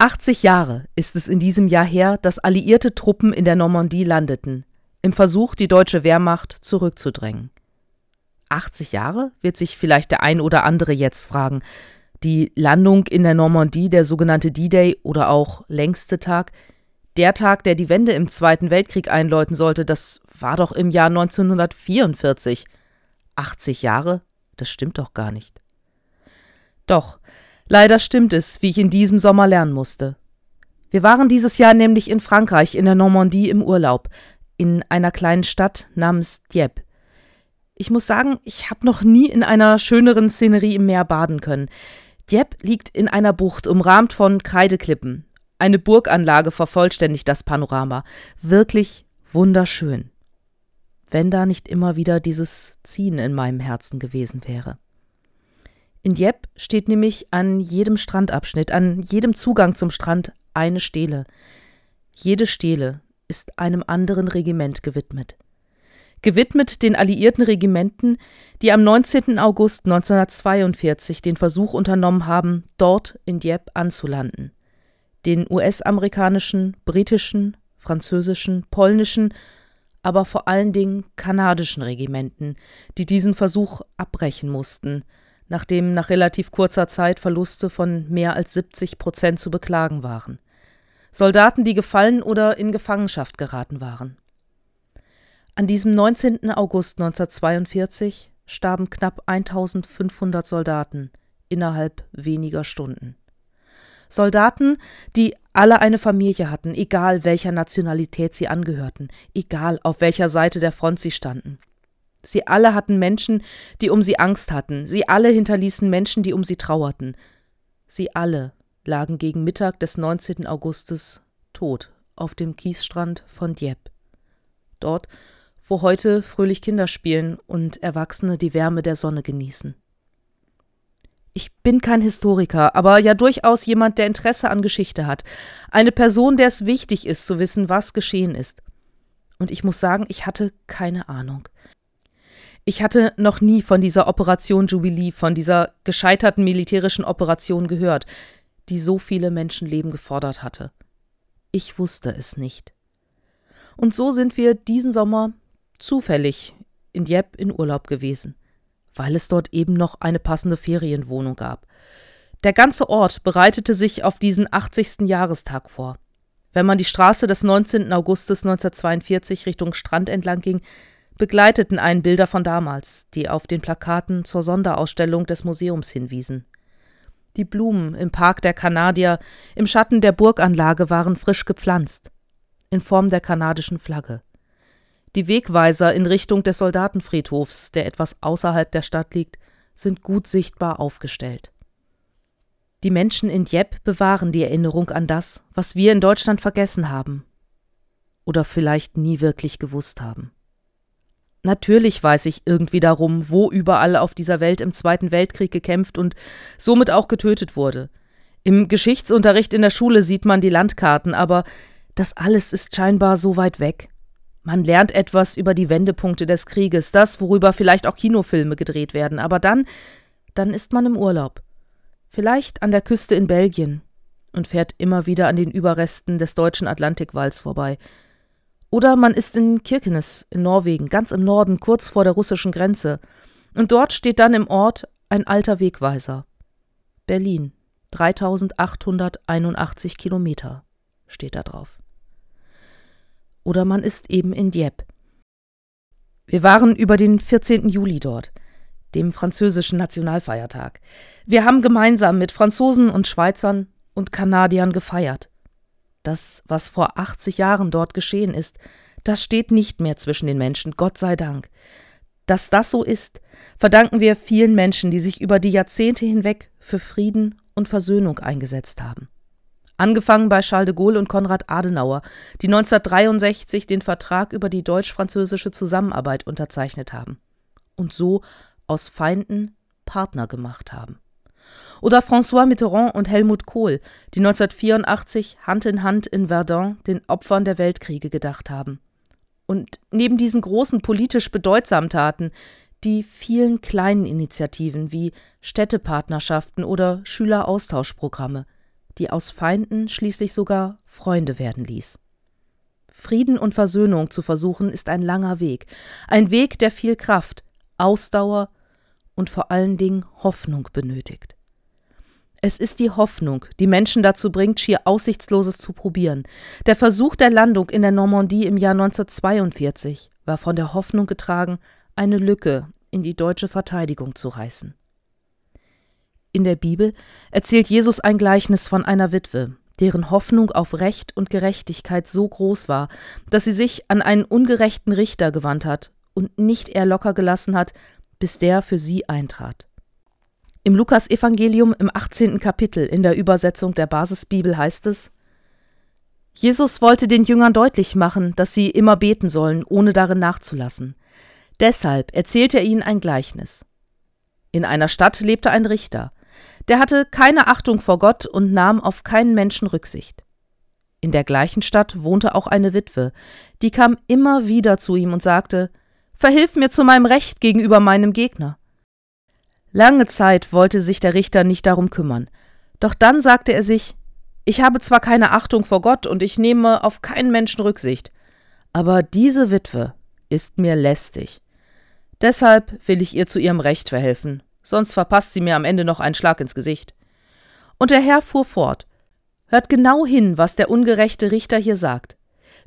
80 Jahre ist es in diesem Jahr her, dass alliierte Truppen in der Normandie landeten, im Versuch, die deutsche Wehrmacht zurückzudrängen. 80 Jahre, wird sich vielleicht der ein oder andere jetzt fragen. Die Landung in der Normandie, der sogenannte D-Day oder auch längste Tag, der Tag, der die Wende im Zweiten Weltkrieg einläuten sollte, das war doch im Jahr 1944. 80 Jahre? Das stimmt doch gar nicht. Doch, Leider stimmt es, wie ich in diesem Sommer lernen musste. Wir waren dieses Jahr nämlich in Frankreich, in der Normandie im Urlaub, in einer kleinen Stadt namens Dieppe. Ich muss sagen, ich habe noch nie in einer schöneren Szenerie im Meer baden können. Dieppe liegt in einer Bucht, umrahmt von Kreideklippen. Eine Burganlage vervollständigt das Panorama. Wirklich wunderschön. Wenn da nicht immer wieder dieses Ziehen in meinem Herzen gewesen wäre. In Dieppe steht nämlich an jedem Strandabschnitt, an jedem Zugang zum Strand eine Stele. Jede Stele ist einem anderen Regiment gewidmet. Gewidmet den alliierten Regimenten, die am 19. August 1942 den Versuch unternommen haben, dort in Dieppe anzulanden. Den US-amerikanischen, britischen, französischen, polnischen, aber vor allen Dingen kanadischen Regimenten, die diesen Versuch abbrechen mussten – nachdem nach relativ kurzer Zeit Verluste von mehr als 70 Prozent zu beklagen waren. Soldaten, die gefallen oder in Gefangenschaft geraten waren. An diesem 19. August 1942 starben knapp 1500 Soldaten innerhalb weniger Stunden. Soldaten, die alle eine Familie hatten, egal welcher Nationalität sie angehörten, egal auf welcher Seite der Front sie standen. Sie alle hatten Menschen, die um sie Angst hatten, sie alle hinterließen Menschen, die um sie trauerten. Sie alle lagen gegen Mittag des 19. Augustes tot auf dem Kiesstrand von Dieppe. Dort, wo heute fröhlich Kinder spielen und Erwachsene die Wärme der Sonne genießen. Ich bin kein Historiker, aber ja durchaus jemand, der Interesse an Geschichte hat. Eine Person, der es wichtig ist zu wissen, was geschehen ist. Und ich muss sagen, ich hatte keine Ahnung. Ich hatte noch nie von dieser Operation Jubilee, von dieser gescheiterten militärischen Operation gehört, die so viele Menschenleben gefordert hatte. Ich wusste es nicht. Und so sind wir diesen Sommer zufällig in Dieppe in Urlaub gewesen, weil es dort eben noch eine passende Ferienwohnung gab. Der ganze Ort bereitete sich auf diesen 80. Jahrestag vor. Wenn man die Straße des 19. Augustes 1942 Richtung Strand entlang ging, begleiteten einen Bilder von damals, die auf den Plakaten zur Sonderausstellung des Museums hinwiesen. Die Blumen im Park der Kanadier im Schatten der Burganlage waren frisch gepflanzt, in Form der kanadischen Flagge. Die Wegweiser in Richtung des Soldatenfriedhofs, der etwas außerhalb der Stadt liegt, sind gut sichtbar aufgestellt. Die Menschen in Dieppe bewahren die Erinnerung an das, was wir in Deutschland vergessen haben oder vielleicht nie wirklich gewusst haben. Natürlich weiß ich irgendwie darum, wo überall auf dieser Welt im Zweiten Weltkrieg gekämpft und somit auch getötet wurde. Im Geschichtsunterricht in der Schule sieht man die Landkarten, aber das alles ist scheinbar so weit weg. Man lernt etwas über die Wendepunkte des Krieges, das, worüber vielleicht auch Kinofilme gedreht werden, aber dann, dann ist man im Urlaub. Vielleicht an der Küste in Belgien und fährt immer wieder an den Überresten des deutschen Atlantikwalls vorbei. Oder man ist in Kirkenes in Norwegen, ganz im Norden, kurz vor der russischen Grenze. Und dort steht dann im Ort ein alter Wegweiser. Berlin, 3881 Kilometer, steht da drauf. Oder man ist eben in Dieppe. Wir waren über den 14. Juli dort, dem französischen Nationalfeiertag. Wir haben gemeinsam mit Franzosen und Schweizern und Kanadiern gefeiert. Das, was vor 80 Jahren dort geschehen ist, das steht nicht mehr zwischen den Menschen, Gott sei Dank. Dass das so ist, verdanken wir vielen Menschen, die sich über die Jahrzehnte hinweg für Frieden und Versöhnung eingesetzt haben. Angefangen bei Charles de Gaulle und Konrad Adenauer, die 1963 den Vertrag über die deutsch-französische Zusammenarbeit unterzeichnet haben und so aus Feinden Partner gemacht haben. Oder François Mitterrand und Helmut Kohl, die 1984 Hand in Hand in Verdun den Opfern der Weltkriege gedacht haben. Und neben diesen großen politisch bedeutsamen Taten die vielen kleinen Initiativen wie Städtepartnerschaften oder Schüleraustauschprogramme, die aus Feinden schließlich sogar Freunde werden ließ. Frieden und Versöhnung zu versuchen, ist ein langer Weg, ein Weg, der viel Kraft, Ausdauer und vor allen Dingen Hoffnung benötigt. Es ist die Hoffnung, die Menschen dazu bringt, schier Aussichtsloses zu probieren. Der Versuch der Landung in der Normandie im Jahr 1942 war von der Hoffnung getragen, eine Lücke in die deutsche Verteidigung zu reißen. In der Bibel erzählt Jesus ein Gleichnis von einer Witwe, deren Hoffnung auf Recht und Gerechtigkeit so groß war, dass sie sich an einen ungerechten Richter gewandt hat und nicht eher locker gelassen hat, bis der für sie eintrat. Im Lukasevangelium im 18. Kapitel in der Übersetzung der Basisbibel heißt es: Jesus wollte den Jüngern deutlich machen, dass sie immer beten sollen, ohne darin nachzulassen. Deshalb erzählte er ihnen ein Gleichnis. In einer Stadt lebte ein Richter, der hatte keine Achtung vor Gott und nahm auf keinen Menschen Rücksicht. In der gleichen Stadt wohnte auch eine Witwe, die kam immer wieder zu ihm und sagte Verhilf mir zu meinem Recht gegenüber meinem Gegner. Lange Zeit wollte sich der Richter nicht darum kümmern, doch dann sagte er sich Ich habe zwar keine Achtung vor Gott und ich nehme auf keinen Menschen Rücksicht, aber diese Witwe ist mir lästig. Deshalb will ich ihr zu ihrem Recht verhelfen, sonst verpasst sie mir am Ende noch einen Schlag ins Gesicht. Und der Herr fuhr fort Hört genau hin, was der ungerechte Richter hier sagt.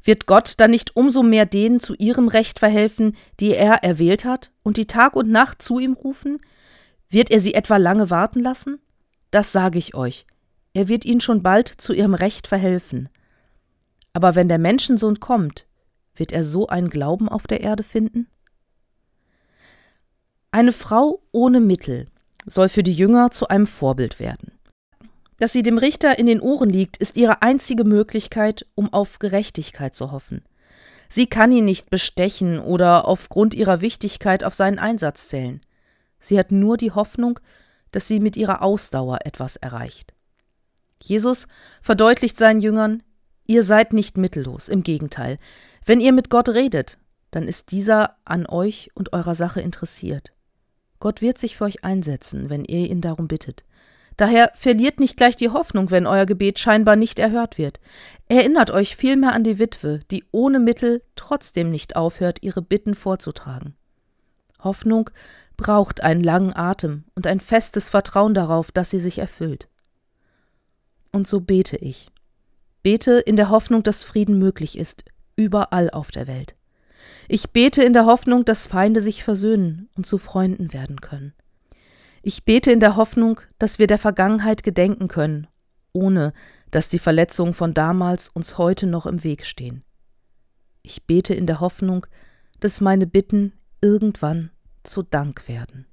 Wird Gott dann nicht umso mehr denen zu ihrem Recht verhelfen, die er erwählt hat, und die Tag und Nacht zu ihm rufen? Wird er sie etwa lange warten lassen? Das sage ich euch. Er wird ihnen schon bald zu ihrem Recht verhelfen. Aber wenn der Menschensohn kommt, wird er so einen Glauben auf der Erde finden? Eine Frau ohne Mittel soll für die Jünger zu einem Vorbild werden. Dass sie dem Richter in den Ohren liegt, ist ihre einzige Möglichkeit, um auf Gerechtigkeit zu hoffen. Sie kann ihn nicht bestechen oder aufgrund ihrer Wichtigkeit auf seinen Einsatz zählen. Sie hat nur die Hoffnung, dass sie mit ihrer Ausdauer etwas erreicht. Jesus verdeutlicht seinen Jüngern, ihr seid nicht mittellos, im Gegenteil. Wenn ihr mit Gott redet, dann ist dieser an euch und eurer Sache interessiert. Gott wird sich für euch einsetzen, wenn ihr ihn darum bittet. Daher verliert nicht gleich die Hoffnung, wenn euer Gebet scheinbar nicht erhört wird. Erinnert euch vielmehr an die Witwe, die ohne Mittel trotzdem nicht aufhört, ihre Bitten vorzutragen. Hoffnung braucht einen langen Atem und ein festes Vertrauen darauf, dass sie sich erfüllt. Und so bete ich. Bete in der Hoffnung, dass Frieden möglich ist, überall auf der Welt. Ich bete in der Hoffnung, dass Feinde sich versöhnen und zu Freunden werden können. Ich bete in der Hoffnung, dass wir der Vergangenheit gedenken können, ohne dass die Verletzungen von damals uns heute noch im Weg stehen. Ich bete in der Hoffnung, dass meine Bitten irgendwann zu Dank werden.